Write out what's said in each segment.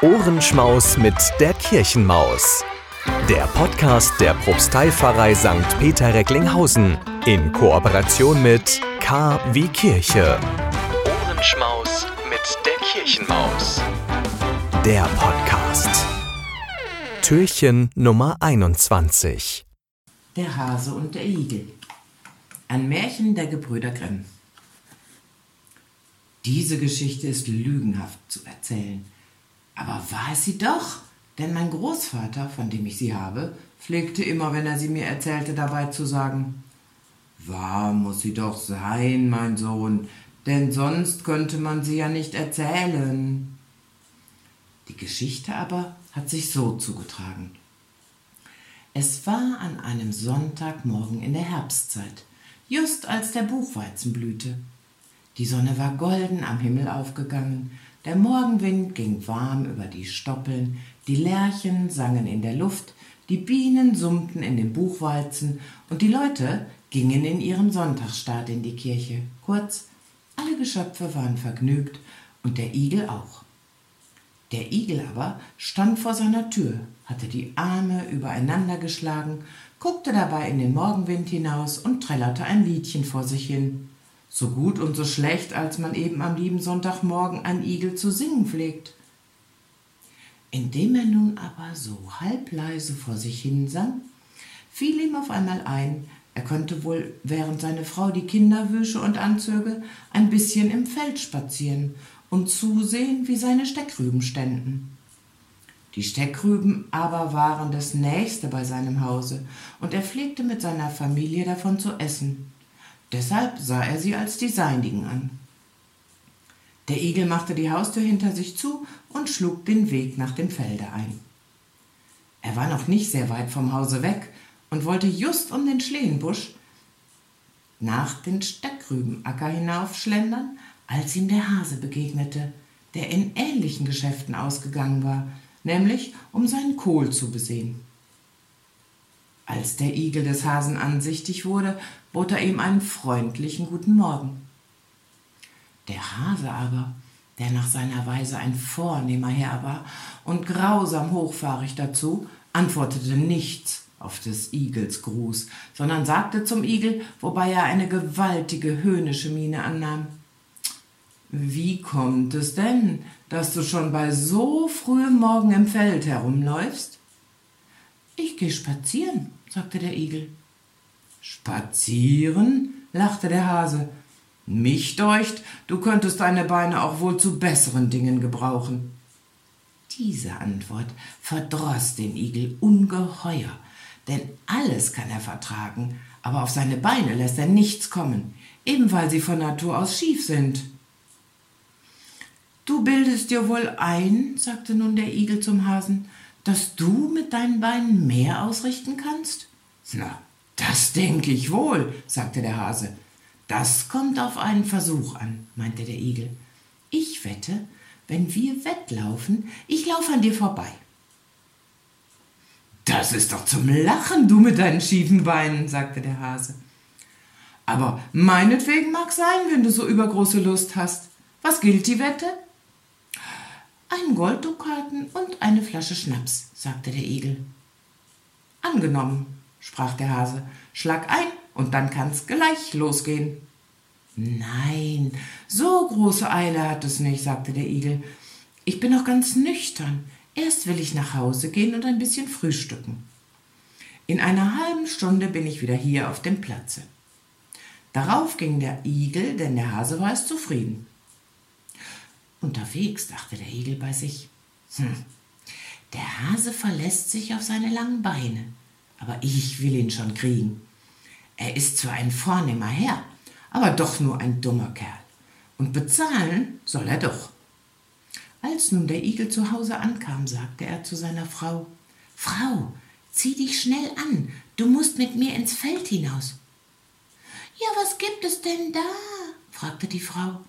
Ohrenschmaus mit der Kirchenmaus. Der Podcast der Propsteipfarrei St. Peter Recklinghausen in Kooperation mit K wie Kirche. Ohrenschmaus mit der Kirchenmaus. Der Podcast. Türchen Nummer 21. Der Hase und der Igel. Ein Märchen der Gebrüder Grimm. Diese Geschichte ist lügenhaft zu erzählen. Aber war es sie doch? Denn mein Großvater, von dem ich sie habe, pflegte immer, wenn er sie mir erzählte, dabei zu sagen, Wahr muss sie doch sein, mein Sohn, denn sonst könnte man sie ja nicht erzählen. Die Geschichte aber hat sich so zugetragen. Es war an einem Sonntagmorgen in der Herbstzeit, just als der Buchweizen blühte. Die Sonne war golden am Himmel aufgegangen, der Morgenwind ging warm über die Stoppeln, die Lerchen sangen in der Luft, die Bienen summten in den Buchweizen und die Leute gingen in ihrem Sonntagsstaat in die Kirche. Kurz, alle Geschöpfe waren vergnügt und der Igel auch. Der Igel aber stand vor seiner Tür, hatte die Arme übereinander geschlagen, guckte dabei in den Morgenwind hinaus und trällerte ein Liedchen vor sich hin so gut und so schlecht, als man eben am lieben Sonntagmorgen ein Igel zu singen pflegt. Indem er nun aber so halbleise vor sich hin sang, fiel ihm auf einmal ein, er könnte wohl, während seine Frau die Kinder wüsche und anzöge, ein bisschen im Feld spazieren und zusehen, wie seine Steckrüben ständen. Die Steckrüben aber waren das nächste bei seinem Hause, und er pflegte mit seiner Familie davon zu essen. Deshalb sah er sie als die seinigen an. Der Igel machte die Haustür hinter sich zu und schlug den Weg nach dem Felde ein. Er war noch nicht sehr weit vom Hause weg und wollte just um den Schlehenbusch nach den Steckrübenacker hinaufschlendern, als ihm der Hase begegnete, der in ähnlichen Geschäften ausgegangen war, nämlich um seinen Kohl zu besehen. Als der Igel des Hasen ansichtig wurde, bot er ihm einen freundlichen guten Morgen. Der Hase aber, der nach seiner Weise ein vornehmer Herr war und grausam hochfahrig dazu, antwortete nichts auf des Igels Gruß, sondern sagte zum Igel, wobei er eine gewaltige höhnische Miene annahm, wie kommt es denn, dass du schon bei so frühem Morgen im Feld herumläufst? Ich geh spazieren, sagte der Igel. Spazieren? lachte der Hase. Mich deucht, du könntest deine Beine auch wohl zu besseren Dingen gebrauchen. Diese Antwort verdroß den Igel ungeheuer, denn alles kann er vertragen, aber auf seine Beine lässt er nichts kommen, eben weil sie von Natur aus schief sind. Du bildest dir wohl ein, sagte nun der Igel zum Hasen, dass du mit deinen Beinen mehr ausrichten kannst? Na, das denke ich wohl, sagte der Hase. Das kommt auf einen Versuch an, meinte der Igel. Ich wette, wenn wir wettlaufen, ich laufe an dir vorbei. Das ist doch zum Lachen, du mit deinen schiefen Beinen, sagte der Hase. Aber meinetwegen mag sein, wenn du so übergroße Lust hast. Was gilt die Wette? Ein Golddukaten und eine Flasche Schnaps, sagte der Igel. Angenommen, sprach der Hase, schlag ein und dann kann's gleich losgehen. Nein, so große Eile hat es nicht, sagte der Igel. Ich bin noch ganz nüchtern. Erst will ich nach Hause gehen und ein bisschen frühstücken. In einer halben Stunde bin ich wieder hier auf dem Platze. Darauf ging der Igel, denn der Hase war es zufrieden. Unterwegs dachte der Igel bei sich, hm, der Hase verlässt sich auf seine langen Beine, aber ich will ihn schon kriegen. Er ist zwar ein vornehmer Herr, aber doch nur ein dummer Kerl. Und bezahlen soll er doch. Als nun der Igel zu Hause ankam, sagte er zu seiner Frau, Frau, zieh dich schnell an, du musst mit mir ins Feld hinaus. Ja, was gibt es denn da? fragte die Frau.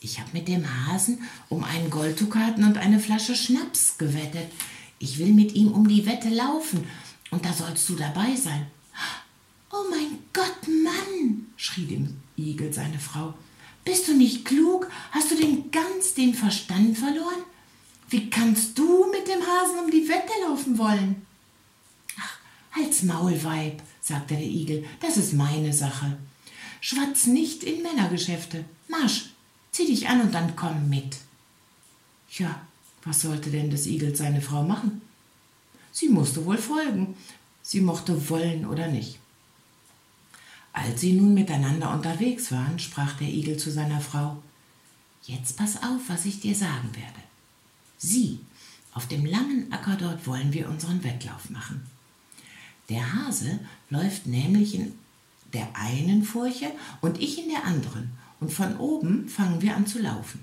Ich habe mit dem Hasen um einen Golddukaten und eine Flasche Schnaps gewettet. Ich will mit ihm um die Wette laufen, und da sollst du dabei sein. Oh mein Gott, Mann, schrie dem Igel seine Frau. Bist du nicht klug? Hast du denn ganz den Verstand verloren? Wie kannst du mit dem Hasen um die Wette laufen wollen? Ach, halt's Maul, Weib, sagte der Igel, das ist meine Sache. Schwatz nicht in Männergeschäfte. Marsch, zieh dich an und dann komm mit. Ja, was sollte denn des Igels seine Frau machen? Sie musste wohl folgen, sie mochte wollen oder nicht. Als sie nun miteinander unterwegs waren, sprach der Igel zu seiner Frau Jetzt pass auf, was ich dir sagen werde. Sieh, auf dem langen Acker dort wollen wir unseren Wettlauf machen. Der Hase läuft nämlich in der einen Furche und ich in der anderen, und von oben fangen wir an zu laufen.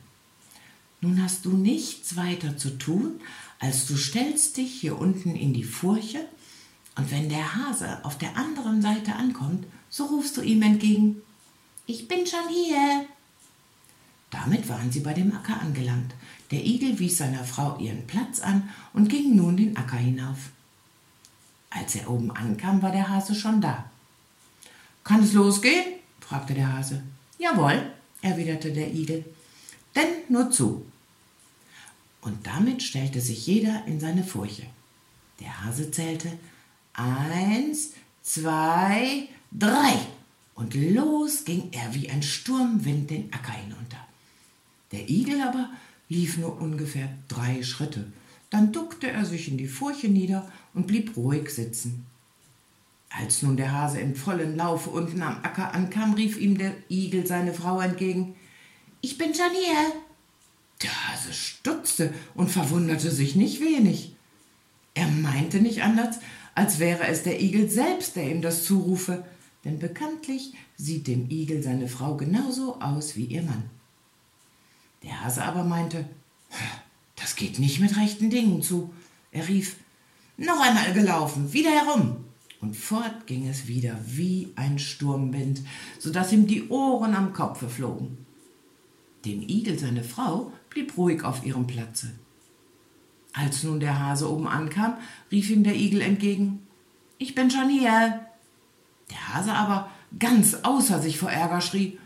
Nun hast du nichts weiter zu tun, als du stellst dich hier unten in die Furche, und wenn der Hase auf der anderen Seite ankommt, so rufst du ihm entgegen, ich bin schon hier. Damit waren sie bei dem Acker angelangt. Der Igel wies seiner Frau ihren Platz an und ging nun den Acker hinauf. Als er oben ankam, war der Hase schon da. Kann es losgehen? fragte der Hase. Jawohl, erwiderte der Igel. Denn nur zu. Und damit stellte sich jeder in seine Furche. Der Hase zählte eins, zwei, drei. Und los ging er wie ein Sturmwind den Acker hinunter. Der Igel aber lief nur ungefähr drei Schritte. Dann duckte er sich in die Furche nieder und blieb ruhig sitzen. Als nun der Hase im vollen Laufe unten am Acker ankam, rief ihm der Igel seine Frau entgegen. Ich bin schon hier. Der Hase stutzte und verwunderte sich nicht wenig. Er meinte nicht anders, als wäre es der Igel selbst, der ihm das zurufe, denn bekanntlich sieht dem Igel seine Frau genauso aus wie ihr Mann. Der Hase aber meinte, das geht nicht mit rechten Dingen zu. Er rief, noch einmal gelaufen, wieder herum. Und fort ging es wieder wie ein Sturmwind, so dass ihm die Ohren am Kopfe flogen. Dem Igel seine Frau blieb ruhig auf ihrem Platze. Als nun der Hase oben ankam, rief ihm der Igel entgegen, ich bin schon hier. Der Hase aber, ganz außer sich vor Ärger, schrie,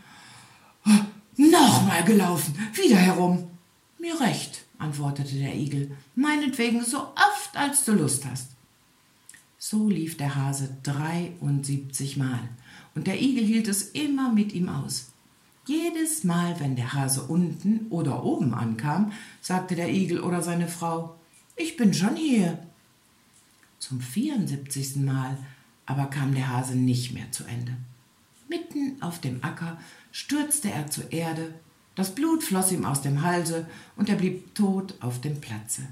Nochmal gelaufen, wieder herum. Mir recht, antwortete der Igel, meinetwegen so oft, als du Lust hast. So lief der Hase dreiundsiebzig Mal, und der Igel hielt es immer mit ihm aus. Jedes Mal, wenn der Hase unten oder oben ankam, sagte der Igel oder seine Frau, ich bin schon hier. Zum vierundsiebzigsten Mal aber kam der Hase nicht mehr zu Ende. Mitten auf dem Acker stürzte er zur Erde, das Blut floss ihm aus dem Halse und er blieb tot auf dem Platze.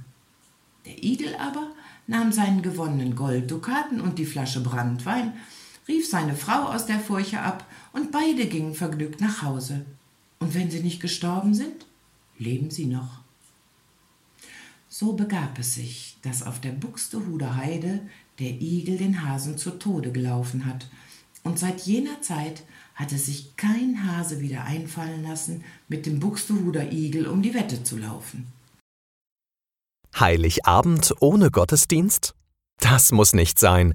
Der Igel aber nahm seinen gewonnenen Golddukaten und die Flasche Brandwein, rief seine Frau aus der Furche ab und beide gingen vergnügt nach Hause. Und wenn sie nicht gestorben sind, leben sie noch. So begab es sich, dass auf der Buxtehuder Heide der Igel den Hasen zu Tode gelaufen hat und seit jener Zeit hatte sich kein Hase wieder einfallen lassen, mit dem Buxtehuder Igel um die Wette zu laufen. Heiligabend ohne Gottesdienst? Das muss nicht sein.